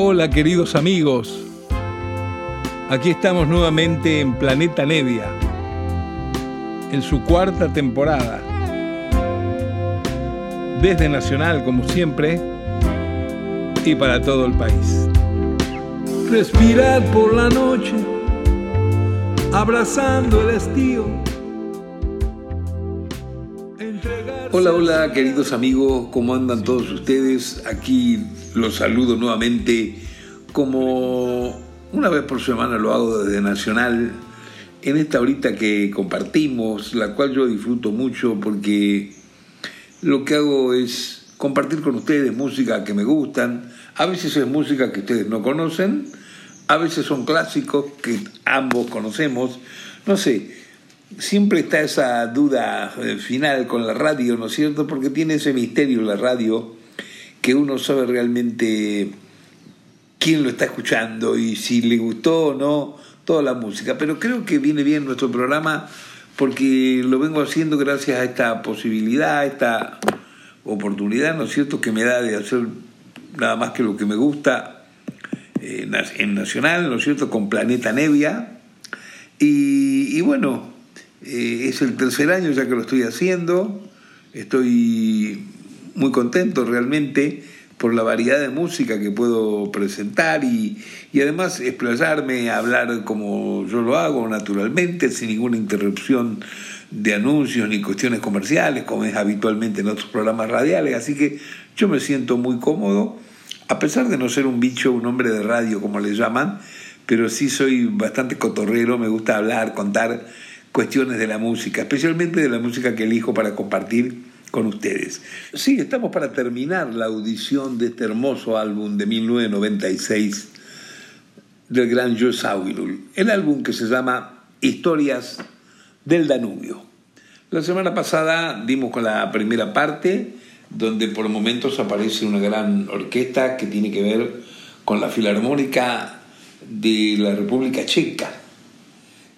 Hola queridos amigos, aquí estamos nuevamente en Planeta Nevia, en su cuarta temporada. Desde Nacional, como siempre, y para todo el país. Respirar por la noche, abrazando el estío. Hola, hola queridos amigos, ¿cómo andan todos ustedes? Aquí los saludo nuevamente como una vez por semana lo hago desde Nacional, en esta horita que compartimos, la cual yo disfruto mucho porque lo que hago es compartir con ustedes música que me gustan, a veces es música que ustedes no conocen, a veces son clásicos que ambos conocemos, no sé, siempre está esa duda eh, final con la radio, ¿no es cierto? Porque tiene ese misterio la radio que uno sabe realmente quién lo está escuchando y si le gustó o no toda la música. Pero creo que viene bien nuestro programa porque lo vengo haciendo gracias a esta posibilidad, a esta oportunidad, ¿no es cierto?, que me da de hacer nada más que lo que me gusta eh, en Nacional, ¿no es cierto?, con Planeta Nevia. Y, bueno, eh, es el tercer año ya que lo estoy haciendo, estoy muy contento realmente por la variedad de música que puedo presentar y, y, además explayarme, hablar como yo lo hago naturalmente, sin ninguna interrupción de anuncios ni cuestiones comerciales, como es habitualmente en otros programas radiales. Así que yo me siento muy cómodo, a pesar de no ser un bicho, un hombre de radio como le llaman, pero sí soy bastante cotorrero, me gusta hablar, contar cuestiones de la música, especialmente de la música que elijo para compartir con ustedes. Sí, estamos para terminar la audición de este hermoso álbum de 1996 del gran Joe Zawinul, el álbum que se llama Historias del Danubio. La semana pasada dimos con la primera parte, donde por momentos aparece una gran orquesta que tiene que ver con la Filarmónica de la República Checa,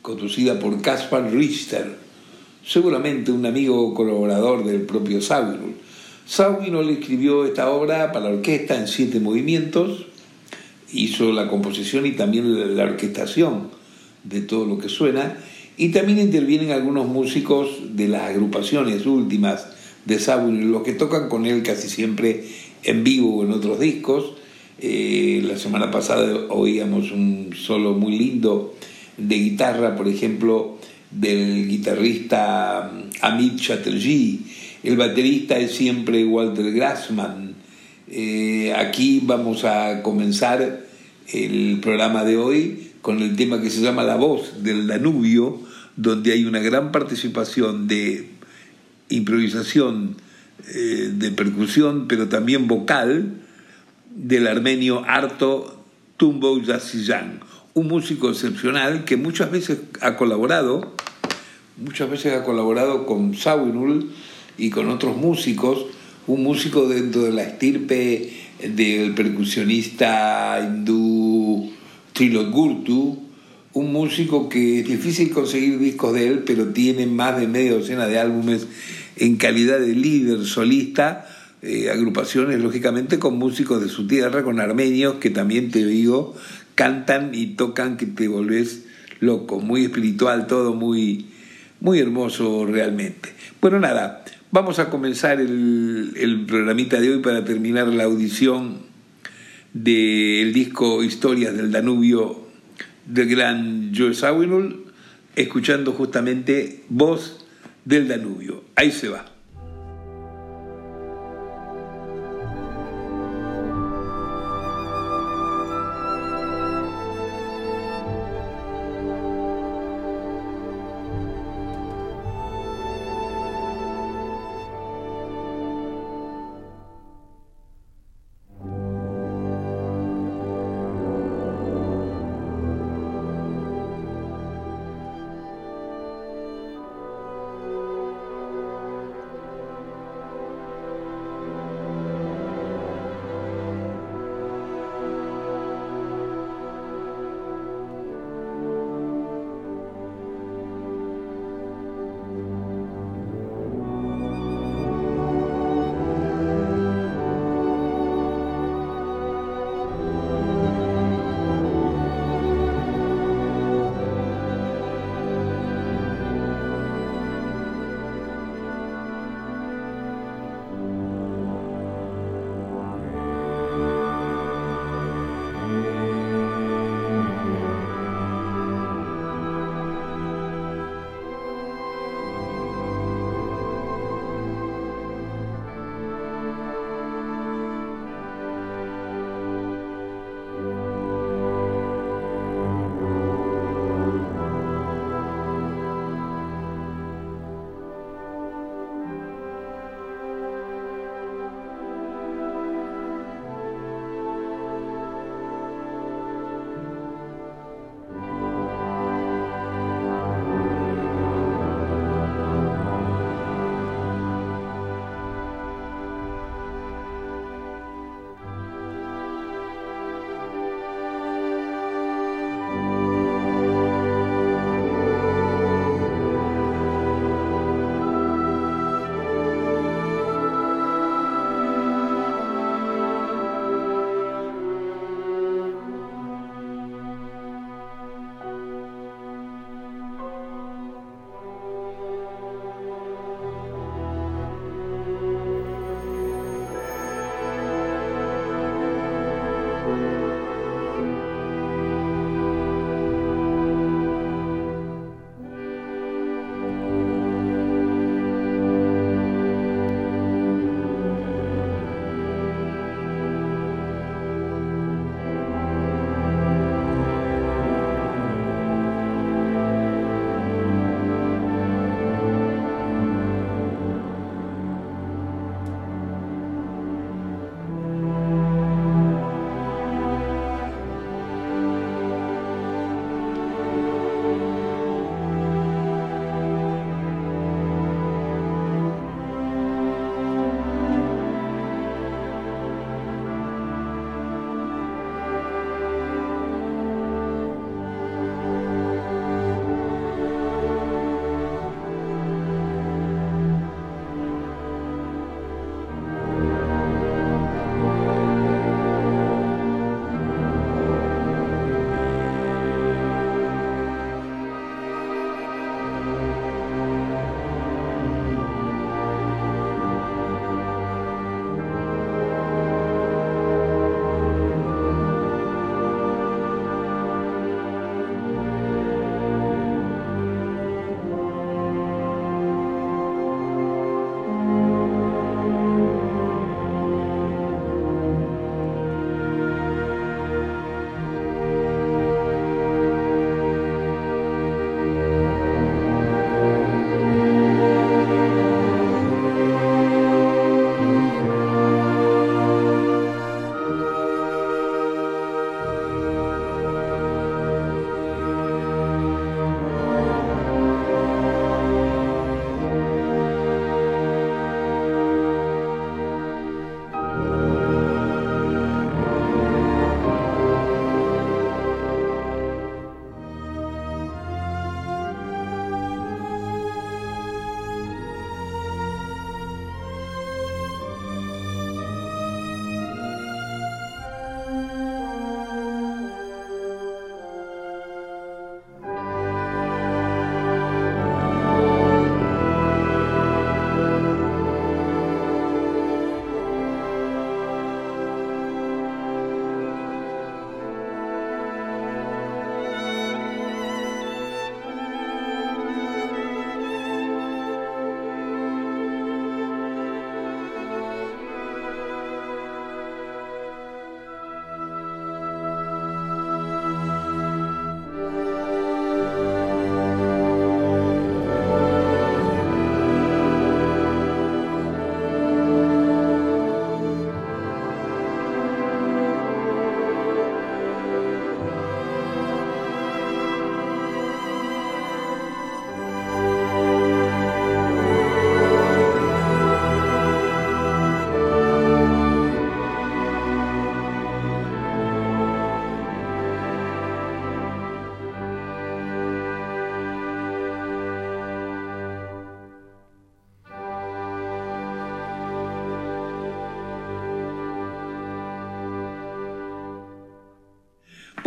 conducida por Kaspar Richter seguramente un amigo colaborador del propio Sawinul. Sawinul escribió esta obra para la orquesta en siete movimientos, hizo la composición y también la orquestación de todo lo que suena, y también intervienen algunos músicos de las agrupaciones últimas de Sawinul, los que tocan con él casi siempre en vivo en otros discos. Eh, la semana pasada oíamos un solo muy lindo de guitarra, por ejemplo, del guitarrista mm, Amit Chatterjee, el baterista es siempre Walter Grassman. Eh, aquí vamos a comenzar el programa de hoy con el tema que se llama La voz del Danubio, donde hay una gran participación de improvisación, eh, de percusión, pero también vocal, del armenio Arto Tumbo Yassiyan un músico excepcional que muchas veces ha colaborado, muchas veces ha colaborado con Sawinul y con otros músicos, un músico dentro de la estirpe del percusionista hindú Trilot Gurtu, un músico que es difícil conseguir discos de él, pero tiene más de media docena de álbumes en calidad de líder solista, eh, agrupaciones lógicamente con músicos de su tierra, con armenios, que también te digo, cantan y tocan que te volvés loco, muy espiritual, todo muy, muy hermoso realmente. Bueno, nada, vamos a comenzar el, el programita de hoy para terminar la audición del disco Historias del Danubio del gran Joe Sawinul, escuchando justamente Voz del Danubio. Ahí se va.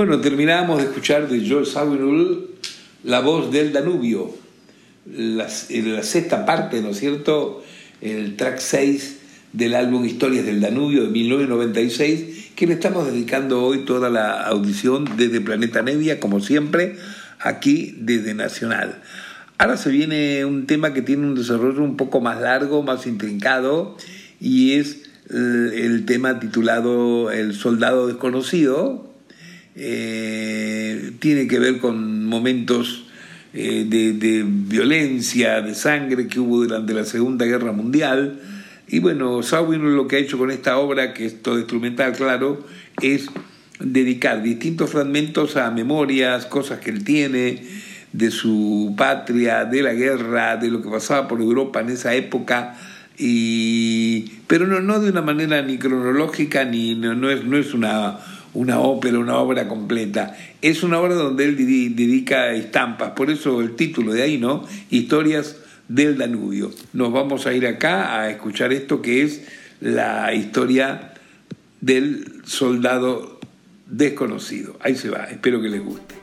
Bueno, terminamos de escuchar de Joe Zawinul La voz del Danubio, la, la sexta parte, ¿no es cierto? El track 6 del álbum Historias del Danubio de 1996, que le estamos dedicando hoy toda la audición desde Planeta Nevia, como siempre, aquí desde Nacional. Ahora se viene un tema que tiene un desarrollo un poco más largo, más intrincado, y es el tema titulado El Soldado Desconocido, eh, tiene que ver con momentos eh, de, violencia, de sangre que hubo durante la Segunda Guerra Mundial. Y bueno, Sawin lo que ha hecho con esta obra, que es todo instrumental, claro, es dedicar distintos fragmentos a memorias, cosas que él tiene de su patria, de la guerra, de lo que pasaba por Europa en esa época, y, pero no, no de una manera ni cronológica, ni no, es, no es una una ópera, una obra completa. Es una obra donde él dedica estampas, por eso el título de ahí, ¿no? Historias del Danubio. Nos vamos a ir acá a escuchar esto que es la historia del soldado desconocido. Ahí se va, espero que les guste.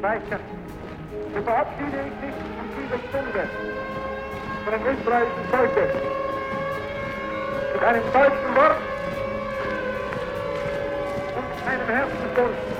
50. De verabschieding is precies op zondag. Van een rustreis in Met einem deutschen Wort und einem Herzenswunsch.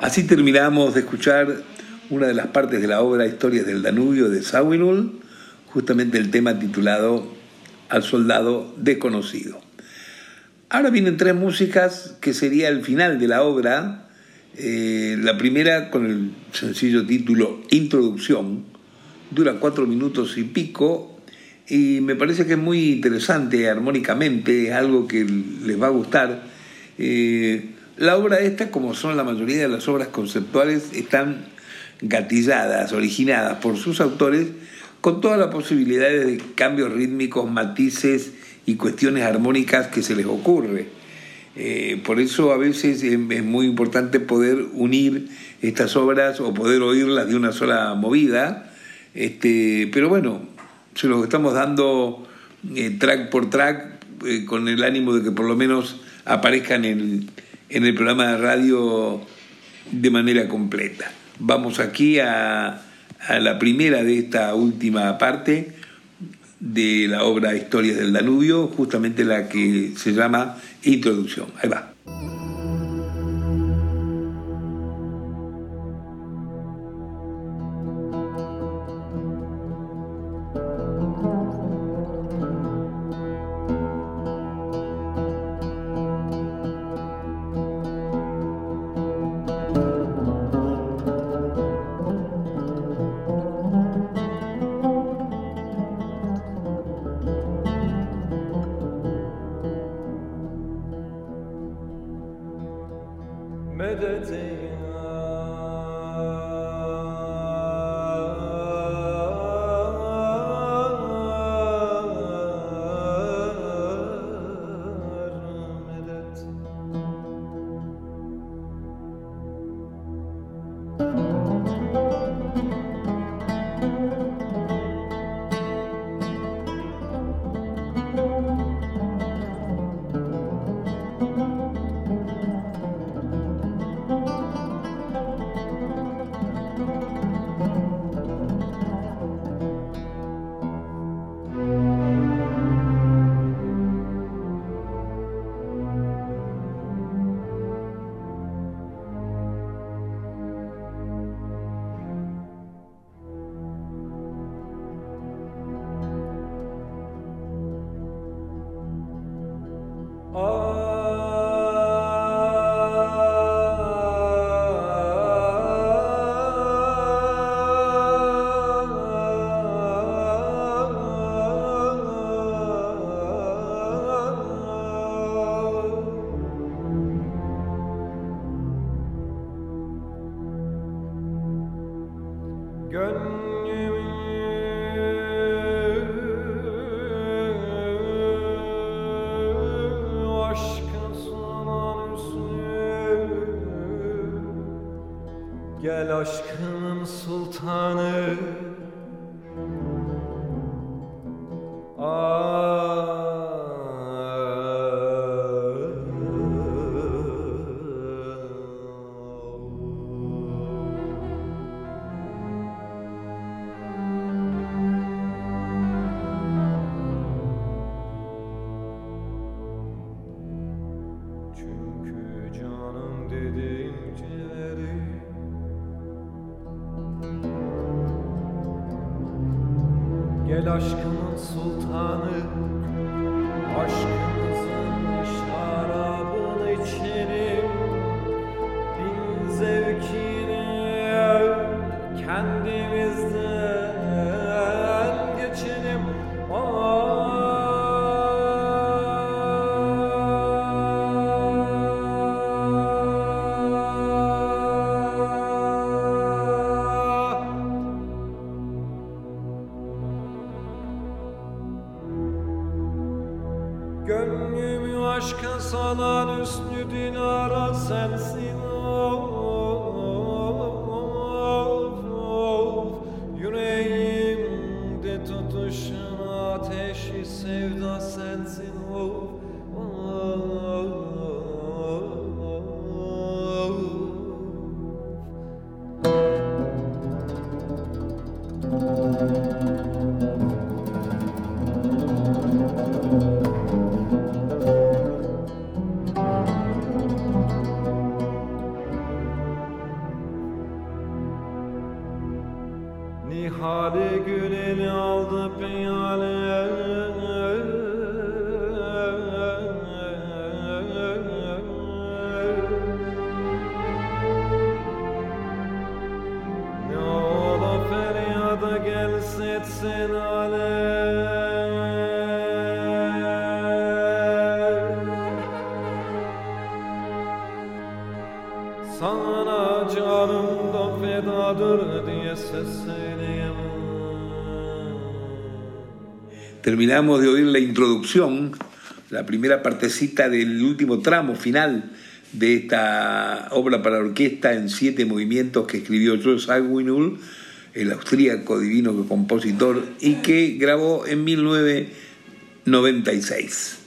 Así terminamos de escuchar una de las partes de la obra Historias del Danubio de Sawinul, justamente el tema titulado Al soldado desconocido. Ahora vienen tres músicas que sería el final de la obra. Eh, la primera con el sencillo título Introducción, dura cuatro minutos y pico y me parece que es muy interesante armónicamente, es algo que les va a gustar. Eh, la obra esta, como son la mayoría de las obras conceptuales, están gatilladas, originadas por sus autores, con todas las posibilidades de cambios rítmicos, matices y cuestiones armónicas que se les ocurre. Eh, por eso a veces es, muy importante poder unir estas obras o poder oírlas de una sola movida. Este, pero bueno, se los estamos dando eh, track por track eh, con el ánimo de que por lo menos aparezcan en en el programa de radio de manera completa. Vamos aquí a, la primera de esta última parte de la obra Historias del Danubio, justamente la que se llama Introducción. Ahí va. Gönlümü aşka salan üstü dinara sensin of, Terminamos de oír la introducción, la primera partecita del último tramo final de esta obra para orquesta en siete movimientos que escribió Jules Aguinul, el austríaco divino compositor, y que grabó en 1996.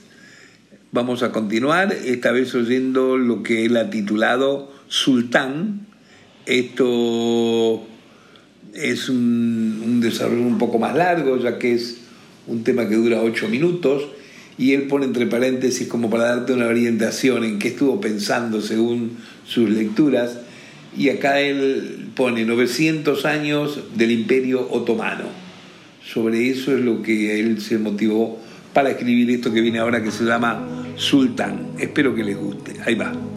Vamos a continuar, esta vez oyendo lo que él ha titulado Sultán. Esto es un, un desarrollo un poco más largo, ya que es un tema que dura ocho minutos, y él pone entre paréntesis como para darte una orientación en qué estuvo pensando según sus lecturas, y acá él pone 900 años del imperio otomano. Sobre eso es lo que él se motivó para escribir esto que viene ahora que se llama Sultán. Espero que les guste. Ahí va.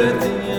melody.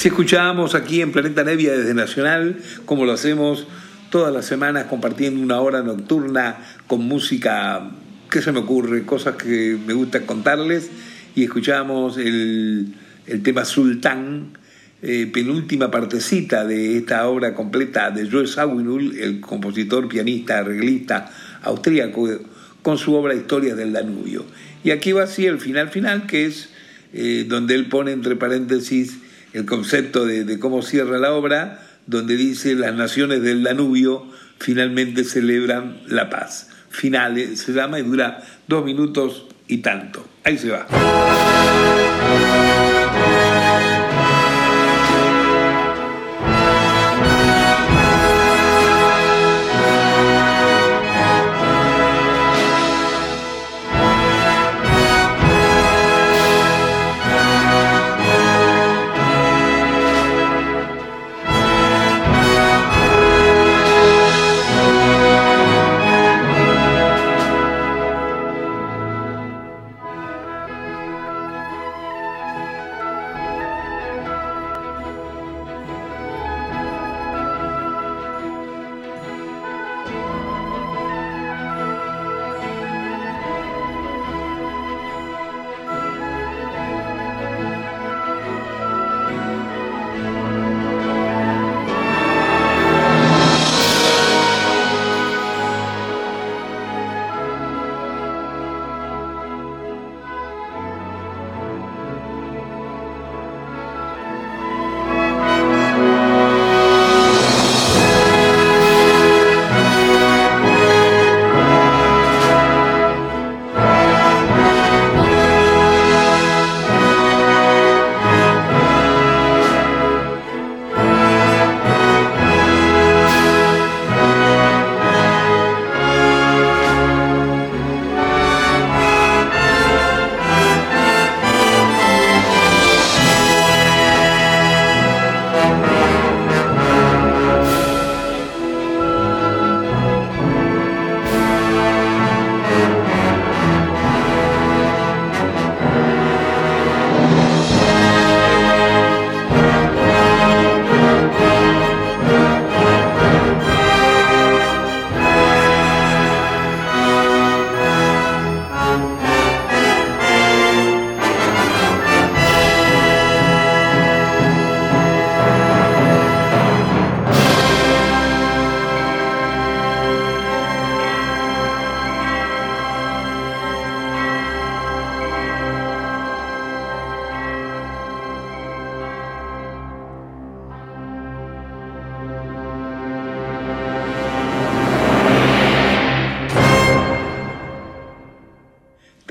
Así escuchábamos aquí en Planeta Nevia desde Nacional, como lo hacemos todas las semanas compartiendo una hora nocturna con música que se me ocurre, cosas que me gusta contarles. Y escuchamos el, el tema Sultán, eh, penúltima partecita de esta obra completa de Joe Zawinul, el compositor, pianista, arreglista austríaco, con su obra Historias del Danubio. Y aquí va así el final final, que es eh, donde él pone entre paréntesis el concepto de, cómo cierra la obra, donde dice las naciones del Danubio finalmente celebran la paz. Finales se llama y dura dos minutos y tanto. Ahí se va.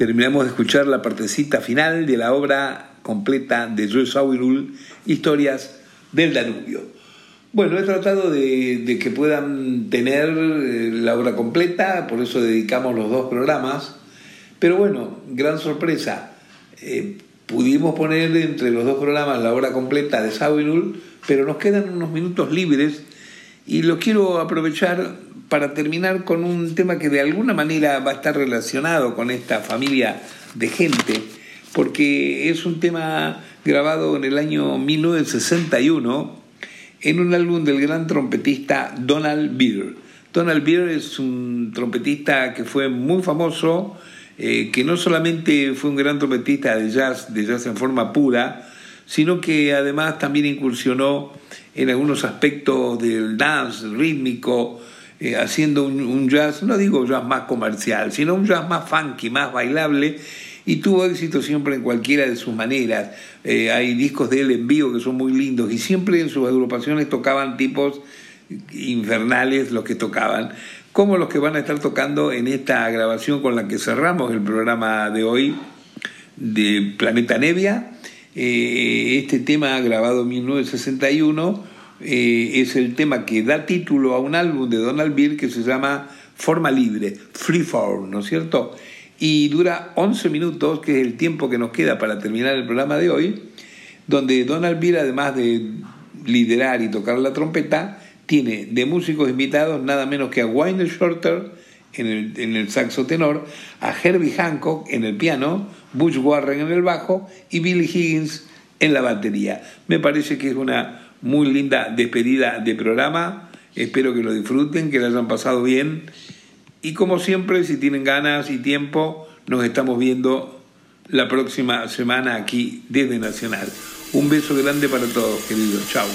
Terminamos de escuchar la partecita final de la obra completa de Joe Sawinul, Historias del Danubio. Bueno, he tratado de, que puedan tener eh, la obra completa, por eso dedicamos los dos programas. Pero bueno, gran sorpresa. Eh, pudimos poner entre los dos programas la obra completa de Sawinul, pero nos quedan unos minutos libres y lo quiero aprovechar para terminar con un tema que de alguna manera va a estar relacionado con esta familia de gente, porque es un tema grabado en el año 1961 en un álbum del gran trompetista Donald Byrd. Donald Byrd es un trompetista que fue muy famoso, eh, que no solamente fue un gran trompetista de jazz, de jazz en forma pura, sino que además también incursionó en algunos aspectos del dance rítmico, eh, haciendo un, jazz, no digo jazz más comercial, sino un jazz más funky, más bailable, y tuvo éxito siempre en cualquiera de sus maneras. Eh, hay discos de él en vivo que son muy lindos, y siempre en sus agrupaciones tocaban tipos infernales los que tocaban, como los que van a estar tocando en esta grabación con la que cerramos el programa de hoy de Planeta Nevia. Eh, este tema grabado en 1961 eh, es el tema que da título a un álbum de Donald Byrd que se llama Forma Libre, Freeform, ¿no es cierto? Y dura 11 minutos, que es el tiempo que nos queda para terminar el programa de hoy, donde Donald Byrd, además de liderar y tocar la trompeta, tiene de músicos invitados nada menos que a Wayne Shorter en el, en el saxo tenor, a Herbie Hancock en el piano, Butch Warren en el bajo y Billy Higgins en la batería. Me parece que es una muy linda despedida de programa. Espero que lo disfruten, que lo hayan pasado bien. Y como siempre, si tienen ganas y tiempo, nos estamos viendo la próxima semana aquí desde Nacional. Un beso grande para todos, queridos. Chao.